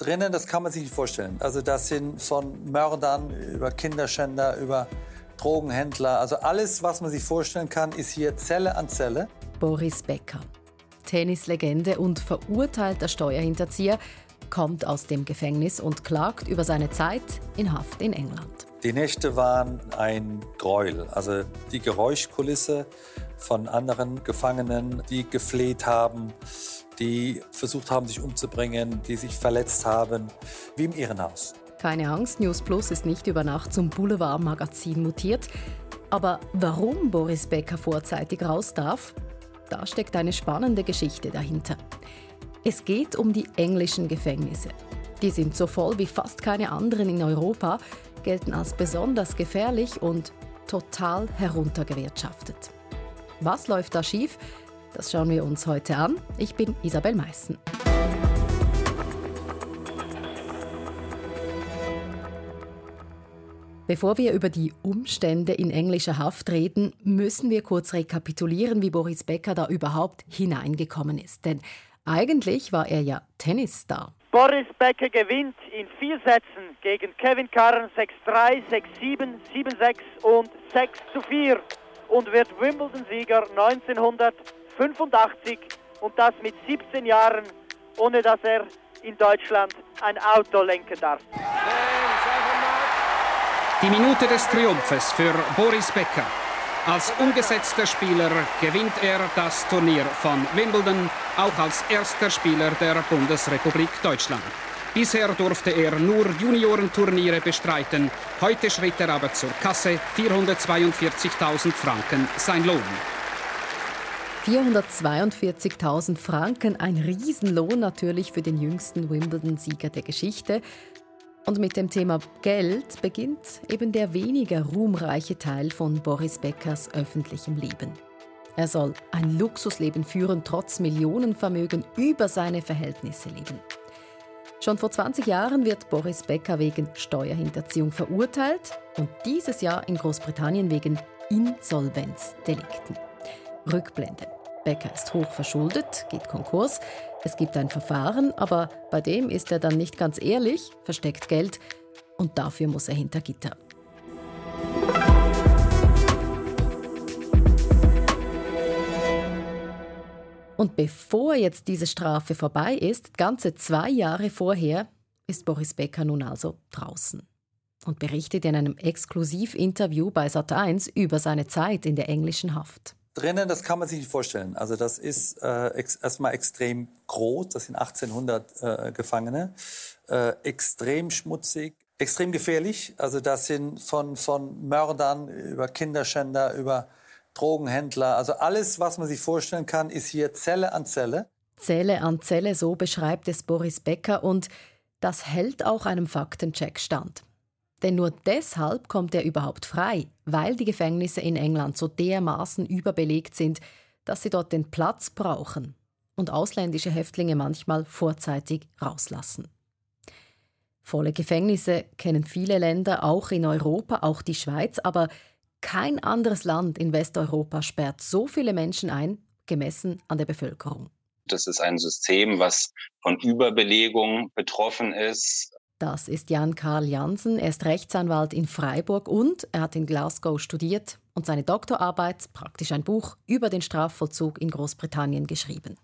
Drinnen, das kann man sich nicht vorstellen. Also das sind von Mördern über Kinderschänder, über Drogenhändler. Also alles, was man sich vorstellen kann, ist hier Zelle an Zelle. Boris Becker, Tennislegende und verurteilter Steuerhinterzieher, kommt aus dem Gefängnis und klagt über seine Zeit in Haft in England. Die Nächte waren ein Gräuel. Also die Geräuschkulisse von anderen Gefangenen, die gefleht haben, die versucht haben, sich umzubringen, die sich verletzt haben, wie im Irrenhaus. Keine Angst, News Plus ist nicht über Nacht zum Boulevardmagazin mutiert. Aber warum Boris Becker vorzeitig raus darf, da steckt eine spannende Geschichte dahinter. Es geht um die englischen Gefängnisse. Die sind so voll wie fast keine anderen in Europa, gelten als besonders gefährlich und total heruntergewirtschaftet. Was läuft da schief? Das schauen wir uns heute an. Ich bin Isabel Meissen. Bevor wir über die Umstände in englischer Haft reden, müssen wir kurz rekapitulieren, wie Boris Becker da überhaupt hineingekommen ist. Denn eigentlich war er ja Tennisstar. Boris Becker gewinnt in vier Sätzen gegen Kevin Karren 6-3, 6-7, 7-6 und 6-4 und wird Wimbledon-Sieger 1985 und das mit 17 Jahren, ohne dass er in Deutschland ein Auto lenken darf. Die Minute des Triumphes für Boris Becker. Als umgesetzter Spieler gewinnt er das Turnier von Wimbledon, auch als erster Spieler der Bundesrepublik Deutschland. Bisher durfte er nur Juniorenturniere bestreiten. Heute schritt er aber zur Kasse 442.000 Franken sein Lohn. 442.000 Franken, ein Riesenlohn natürlich für den jüngsten Wimbledon-Sieger der Geschichte. Und mit dem Thema Geld beginnt eben der weniger ruhmreiche Teil von Boris Beckers öffentlichem Leben. Er soll ein Luxusleben führen, trotz Millionenvermögen über seine Verhältnisse leben. Schon vor 20 Jahren wird Boris Becker wegen Steuerhinterziehung verurteilt und dieses Jahr in Großbritannien wegen Insolvenzdelikten. Rückblende. Becker ist hoch verschuldet, geht Konkurs. Es gibt ein Verfahren, aber bei dem ist er dann nicht ganz ehrlich, versteckt Geld und dafür muss er hinter Gitter. Und bevor jetzt diese Strafe vorbei ist, ganze zwei Jahre vorher, ist Boris Becker nun also draußen und berichtet in einem Exklusivinterview bei Sat1 über seine Zeit in der englischen Haft drinnen, das kann man sich nicht vorstellen. Also das ist äh, ex erstmal extrem groß, das sind 1800 äh, Gefangene, äh, extrem schmutzig, extrem gefährlich. Also das sind von, von Mördern über Kinderschänder, über Drogenhändler, also alles, was man sich vorstellen kann, ist hier Zelle an Zelle. Zelle an Zelle, so beschreibt es Boris Becker und das hält auch einem Faktencheck stand. Denn nur deshalb kommt er überhaupt frei, weil die Gefängnisse in England so dermaßen überbelegt sind, dass sie dort den Platz brauchen und ausländische Häftlinge manchmal vorzeitig rauslassen. Volle Gefängnisse kennen viele Länder, auch in Europa, auch die Schweiz, aber kein anderes Land in Westeuropa sperrt so viele Menschen ein, gemessen an der Bevölkerung. Das ist ein System, was von Überbelegung betroffen ist, das ist Jan-Karl Jansen. Er ist Rechtsanwalt in Freiburg und er hat in Glasgow studiert und seine Doktorarbeit, praktisch ein Buch, über den Strafvollzug in Großbritannien geschrieben.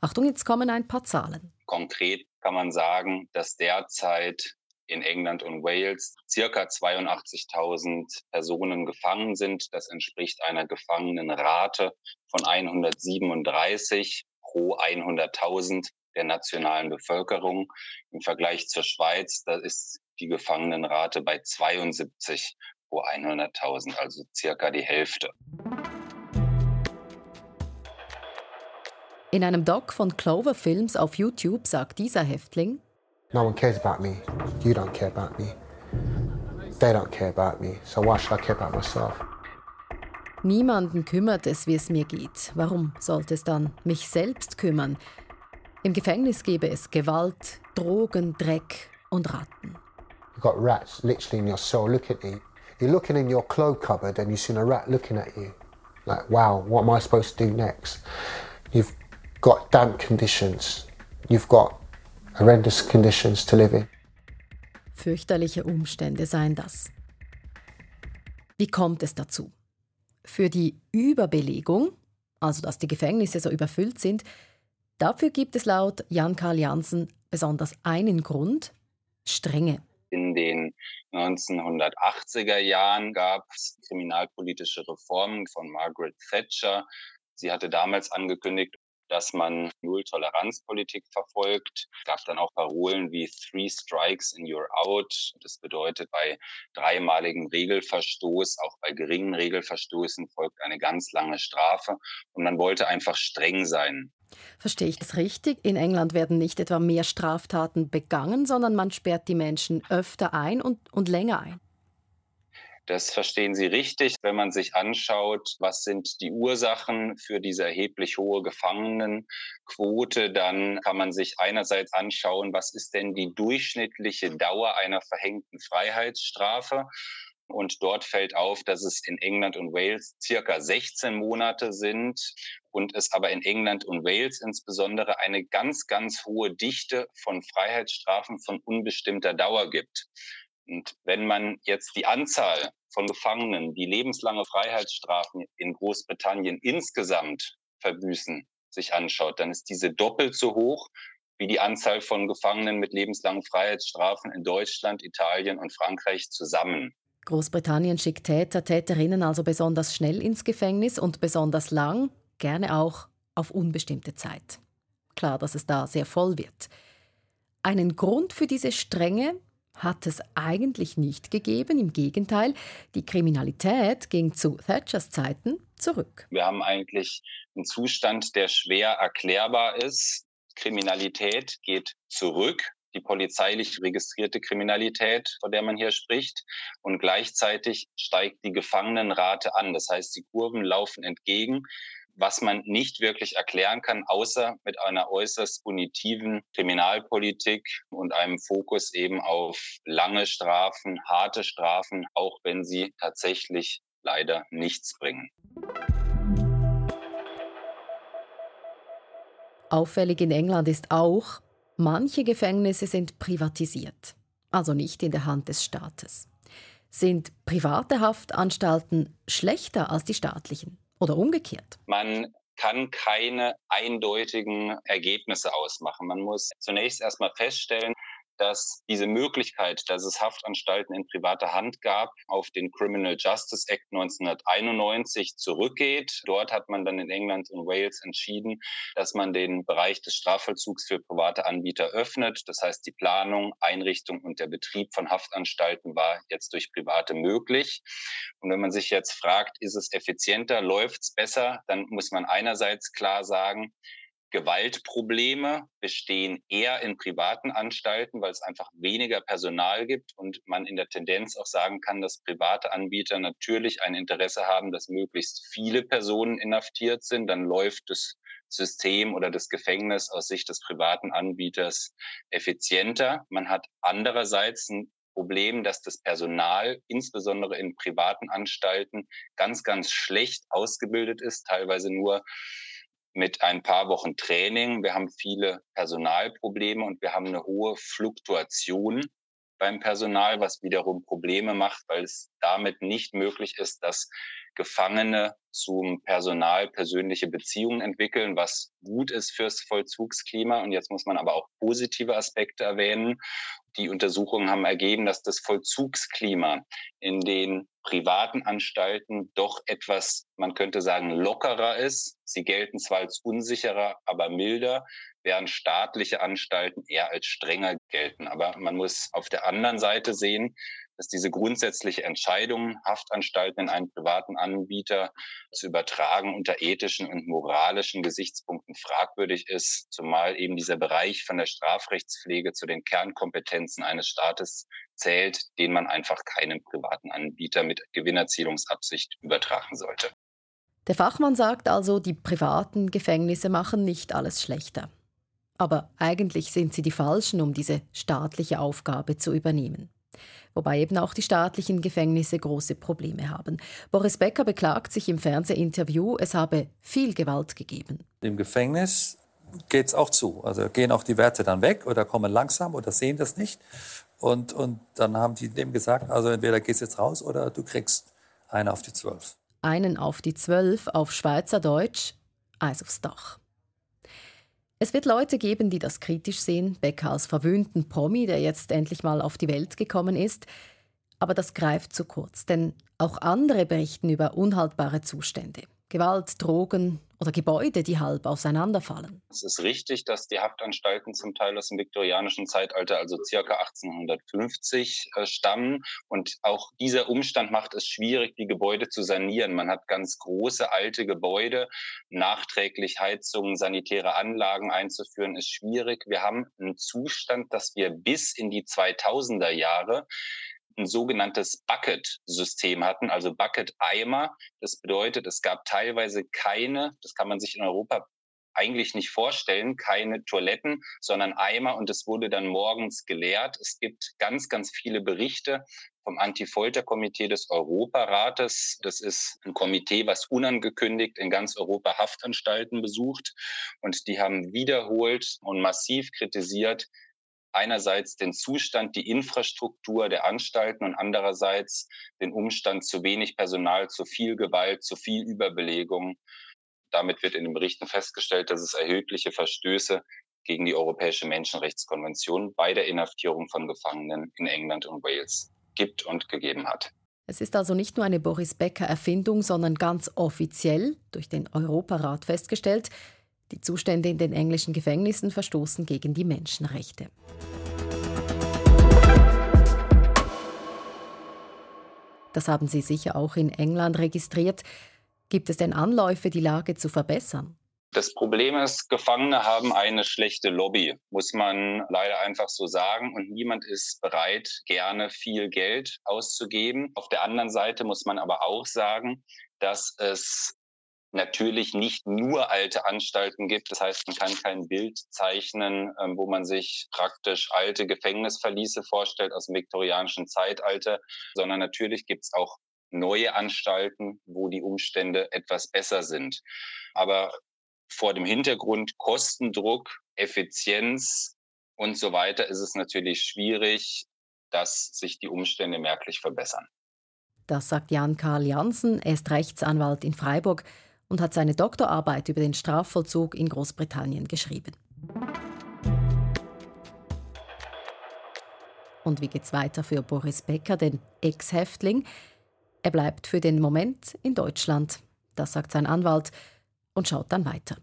Achtung, jetzt kommen ein paar Zahlen. Konkret kann man sagen, dass derzeit in England und Wales circa 82.000 Personen gefangen sind. Das entspricht einer Gefangenenrate von 137 pro 100.000 der nationalen Bevölkerung. Im Vergleich zur Schweiz, da ist die Gefangenenrate bei 72 pro 100.000, also circa die Hälfte. In einem Doc von Clover Films auf YouTube sagt dieser Häftling: No one cares about me. You don't care about me. They don't care about me. So why should I care about myself? Niemanden kümmert es, wie es mir geht. Warum sollte es dann mich selbst kümmern? Im Gefängnis gäbe es Gewalt, Drogen, Dreck und Ratten. You've got rats literally in your cell looking at you. You're looking in your clothes cupboard and you've seen a rat looking at you. Like, wow, what am I supposed to do next? You've got damp conditions. You've got horrendous conditions to live in. Fürchterliche Umstände seien das. Wie kommt es dazu? Für die Überbelegung, also dass die Gefängnisse so überfüllt sind, dafür gibt es laut Jan-Karl Jansen besonders einen Grund, Strenge. In den 1980er Jahren gab es kriminalpolitische Reformen von Margaret Thatcher. Sie hatte damals angekündigt, dass man Null-Toleranz-Politik verfolgt. Es gab dann auch Parolen wie Three Strikes and You're Out. Das bedeutet, bei dreimaligem Regelverstoß, auch bei geringen Regelverstoßen folgt eine ganz lange Strafe. Und man wollte einfach streng sein. Verstehe ich das richtig? In England werden nicht etwa mehr Straftaten begangen, sondern man sperrt die Menschen öfter ein und, und länger ein. Das verstehen Sie richtig, wenn man sich anschaut, was sind die Ursachen für diese erheblich hohe Gefangenenquote, dann kann man sich einerseits anschauen, was ist denn die durchschnittliche Dauer einer verhängten Freiheitsstrafe. Und dort fällt auf, dass es in England und Wales circa 16 Monate sind und es aber in England und Wales insbesondere eine ganz, ganz hohe Dichte von Freiheitsstrafen von unbestimmter Dauer gibt. Und wenn man jetzt die Anzahl von Gefangenen, die lebenslange Freiheitsstrafen in Großbritannien insgesamt verbüßen, sich anschaut, dann ist diese doppelt so hoch wie die Anzahl von Gefangenen mit lebenslangen Freiheitsstrafen in Deutschland, Italien und Frankreich zusammen. Großbritannien schickt Täter, Täterinnen also besonders schnell ins Gefängnis und besonders lang, gerne auch auf unbestimmte Zeit. Klar, dass es da sehr voll wird. Einen Grund für diese Strenge hat es eigentlich nicht gegeben. Im Gegenteil, die Kriminalität ging zu Thatchers Zeiten zurück. Wir haben eigentlich einen Zustand, der schwer erklärbar ist. Kriminalität geht zurück, die polizeilich registrierte Kriminalität, von der man hier spricht. Und gleichzeitig steigt die Gefangenenrate an. Das heißt, die Kurven laufen entgegen was man nicht wirklich erklären kann, außer mit einer äußerst punitiven Kriminalpolitik und einem Fokus eben auf lange Strafen, harte Strafen, auch wenn sie tatsächlich leider nichts bringen. Auffällig in England ist auch, manche Gefängnisse sind privatisiert, also nicht in der Hand des Staates. Sind private Haftanstalten schlechter als die staatlichen? oder umgekehrt? Man kann keine eindeutigen Ergebnisse ausmachen. Man muss zunächst erstmal feststellen, dass diese Möglichkeit, dass es Haftanstalten in privater Hand gab, auf den Criminal Justice Act 1991 zurückgeht. Dort hat man dann in England und Wales entschieden, dass man den Bereich des Strafvollzugs für private Anbieter öffnet. Das heißt, die Planung, Einrichtung und der Betrieb von Haftanstalten war jetzt durch Private möglich. Und wenn man sich jetzt fragt, ist es effizienter, läuft es besser, dann muss man einerseits klar sagen, Gewaltprobleme bestehen eher in privaten Anstalten, weil es einfach weniger Personal gibt und man in der Tendenz auch sagen kann, dass private Anbieter natürlich ein Interesse haben, dass möglichst viele Personen inhaftiert sind. Dann läuft das System oder das Gefängnis aus Sicht des privaten Anbieters effizienter. Man hat andererseits ein Problem, dass das Personal, insbesondere in privaten Anstalten, ganz, ganz schlecht ausgebildet ist, teilweise nur mit ein paar Wochen Training. Wir haben viele Personalprobleme und wir haben eine hohe Fluktuation beim Personal, was wiederum Probleme macht, weil es damit nicht möglich ist, dass Gefangene zum Personal persönliche Beziehungen entwickeln, was gut ist fürs Vollzugsklima. Und jetzt muss man aber auch positive Aspekte erwähnen. Die Untersuchungen haben ergeben, dass das Vollzugsklima in den privaten Anstalten doch etwas, man könnte sagen, lockerer ist. Sie gelten zwar als unsicherer, aber milder, während staatliche Anstalten eher als strenger gelten. Aber man muss auf der anderen Seite sehen, dass diese grundsätzliche Entscheidung, Haftanstalten in einen privaten Anbieter zu übertragen, unter ethischen und moralischen Gesichtspunkten fragwürdig ist, zumal eben dieser Bereich von der Strafrechtspflege zu den Kernkompetenzen eines Staates zählt, den man einfach keinem privaten Anbieter mit Gewinnerzielungsabsicht übertragen sollte. Der Fachmann sagt also, die privaten Gefängnisse machen nicht alles schlechter. Aber eigentlich sind sie die Falschen, um diese staatliche Aufgabe zu übernehmen wobei eben auch die staatlichen Gefängnisse große Probleme haben. Boris Becker beklagt sich im Fernsehinterview, es habe viel Gewalt gegeben. Im Gefängnis geht es auch zu. Also gehen auch die Werte dann weg oder kommen langsam oder sehen das nicht. Und, und dann haben die dem gesagt, also entweder gehst jetzt raus oder du kriegst einen auf die Zwölf. Einen auf die Zwölf auf Schweizerdeutsch, Eis aufs Dach. Es wird Leute geben, die das kritisch sehen, Becker als verwöhnten Promi, der jetzt endlich mal auf die Welt gekommen ist. Aber das greift zu kurz, denn auch andere berichten über unhaltbare Zustände. Gewalt, Drogen oder Gebäude, die halb auseinanderfallen. Es ist richtig, dass die Haftanstalten zum Teil aus dem viktorianischen Zeitalter, also circa 1850, äh, stammen. Und auch dieser Umstand macht es schwierig, die Gebäude zu sanieren. Man hat ganz große alte Gebäude. Nachträglich Heizungen, sanitäre Anlagen einzuführen, ist schwierig. Wir haben einen Zustand, dass wir bis in die 2000er Jahre ein sogenanntes Bucket-System hatten, also Bucket-Eimer. Das bedeutet, es gab teilweise keine, das kann man sich in Europa eigentlich nicht vorstellen, keine Toiletten, sondern Eimer und es wurde dann morgens geleert. Es gibt ganz, ganz viele Berichte vom Anti-Folter-Komitee des Europarates. Das ist ein Komitee, was unangekündigt in ganz Europa Haftanstalten besucht und die haben wiederholt und massiv kritisiert, einerseits den Zustand, die Infrastruktur der Anstalten und andererseits den Umstand zu wenig Personal, zu viel Gewalt, zu viel Überbelegung. Damit wird in den Berichten festgestellt, dass es erhebliche Verstöße gegen die Europäische Menschenrechtskonvention bei der Inhaftierung von Gefangenen in England und Wales gibt und gegeben hat. Es ist also nicht nur eine Boris Becker Erfindung, sondern ganz offiziell durch den Europarat festgestellt, die Zustände in den englischen Gefängnissen verstoßen gegen die Menschenrechte. Das haben Sie sicher auch in England registriert. Gibt es denn Anläufe, die Lage zu verbessern? Das Problem ist, Gefangene haben eine schlechte Lobby, muss man leider einfach so sagen. Und niemand ist bereit, gerne viel Geld auszugeben. Auf der anderen Seite muss man aber auch sagen, dass es natürlich nicht nur alte Anstalten gibt. Das heißt, man kann kein Bild zeichnen, ähm, wo man sich praktisch alte Gefängnisverliese vorstellt aus dem viktorianischen Zeitalter, sondern natürlich gibt es auch neue Anstalten, wo die Umstände etwas besser sind. Aber vor dem Hintergrund Kostendruck, Effizienz und so weiter ist es natürlich schwierig, dass sich die Umstände merklich verbessern. Das sagt Jan Karl Jansen, er ist Rechtsanwalt in Freiburg und hat seine Doktorarbeit über den Strafvollzug in Großbritannien geschrieben. Und wie geht's weiter für Boris Becker, den Ex-Häftling? Er bleibt für den Moment in Deutschland, das sagt sein Anwalt, und schaut dann weiter.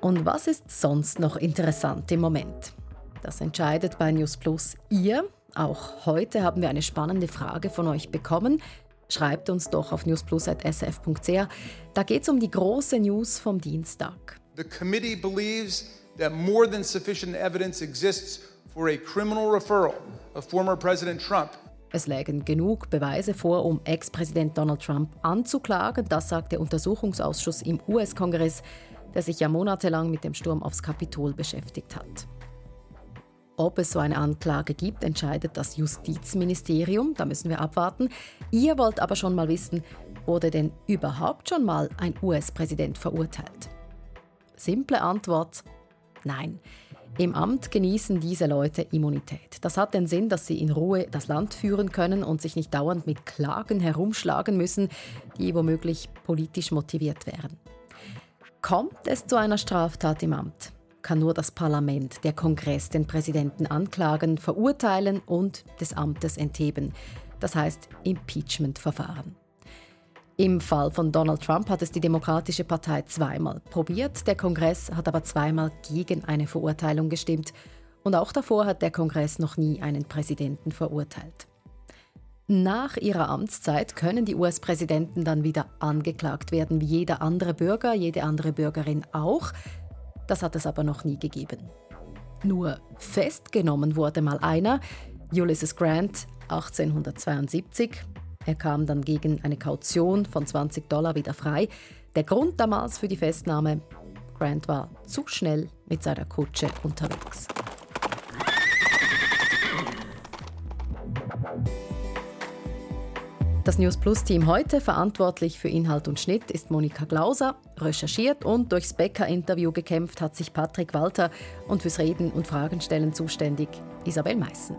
Und was ist sonst noch interessant im Moment? Das entscheidet bei News Plus ihr, auch heute haben wir eine spannende Frage von euch bekommen. Schreibt uns doch auf newsplus.sf.ch. Da geht es um die große News vom Dienstag. The committee believes that more than sufficient evidence exists for a criminal referral of former President Trump es lägen genug Beweise vor, um Ex-Präsident Donald Trump anzuklagen. Das sagt der Untersuchungsausschuss im US-Kongress, der sich ja monatelang mit dem Sturm aufs Kapitol beschäftigt hat. Ob es so eine Anklage gibt, entscheidet das Justizministerium. Da müssen wir abwarten. Ihr wollt aber schon mal wissen, wurde denn überhaupt schon mal ein US-Präsident verurteilt? Simple Antwort: Nein. Im Amt genießen diese Leute Immunität. Das hat den Sinn, dass sie in Ruhe das Land führen können und sich nicht dauernd mit Klagen herumschlagen müssen, die womöglich politisch motiviert wären. Kommt es zu einer Straftat im Amt? Kann nur das Parlament, der Kongress, den Präsidenten anklagen, verurteilen und des Amtes entheben. Das heißt Impeachment-Verfahren. Im Fall von Donald Trump hat es die Demokratische Partei zweimal probiert, der Kongress hat aber zweimal gegen eine Verurteilung gestimmt und auch davor hat der Kongress noch nie einen Präsidenten verurteilt. Nach ihrer Amtszeit können die US-Präsidenten dann wieder angeklagt werden, wie jeder andere Bürger, jede andere Bürgerin auch. Das hat es aber noch nie gegeben. Nur festgenommen wurde mal einer, Ulysses Grant, 1872. Er kam dann gegen eine Kaution von 20 Dollar wieder frei. Der Grund damals für die Festnahme, Grant war zu schnell mit seiner Kutsche unterwegs. Das News Plus Team heute verantwortlich für Inhalt und Schnitt ist Monika Glauser. Recherchiert und durchs Becker-Interview gekämpft hat sich Patrick Walter und fürs Reden und Fragenstellen zuständig Isabel Meissen.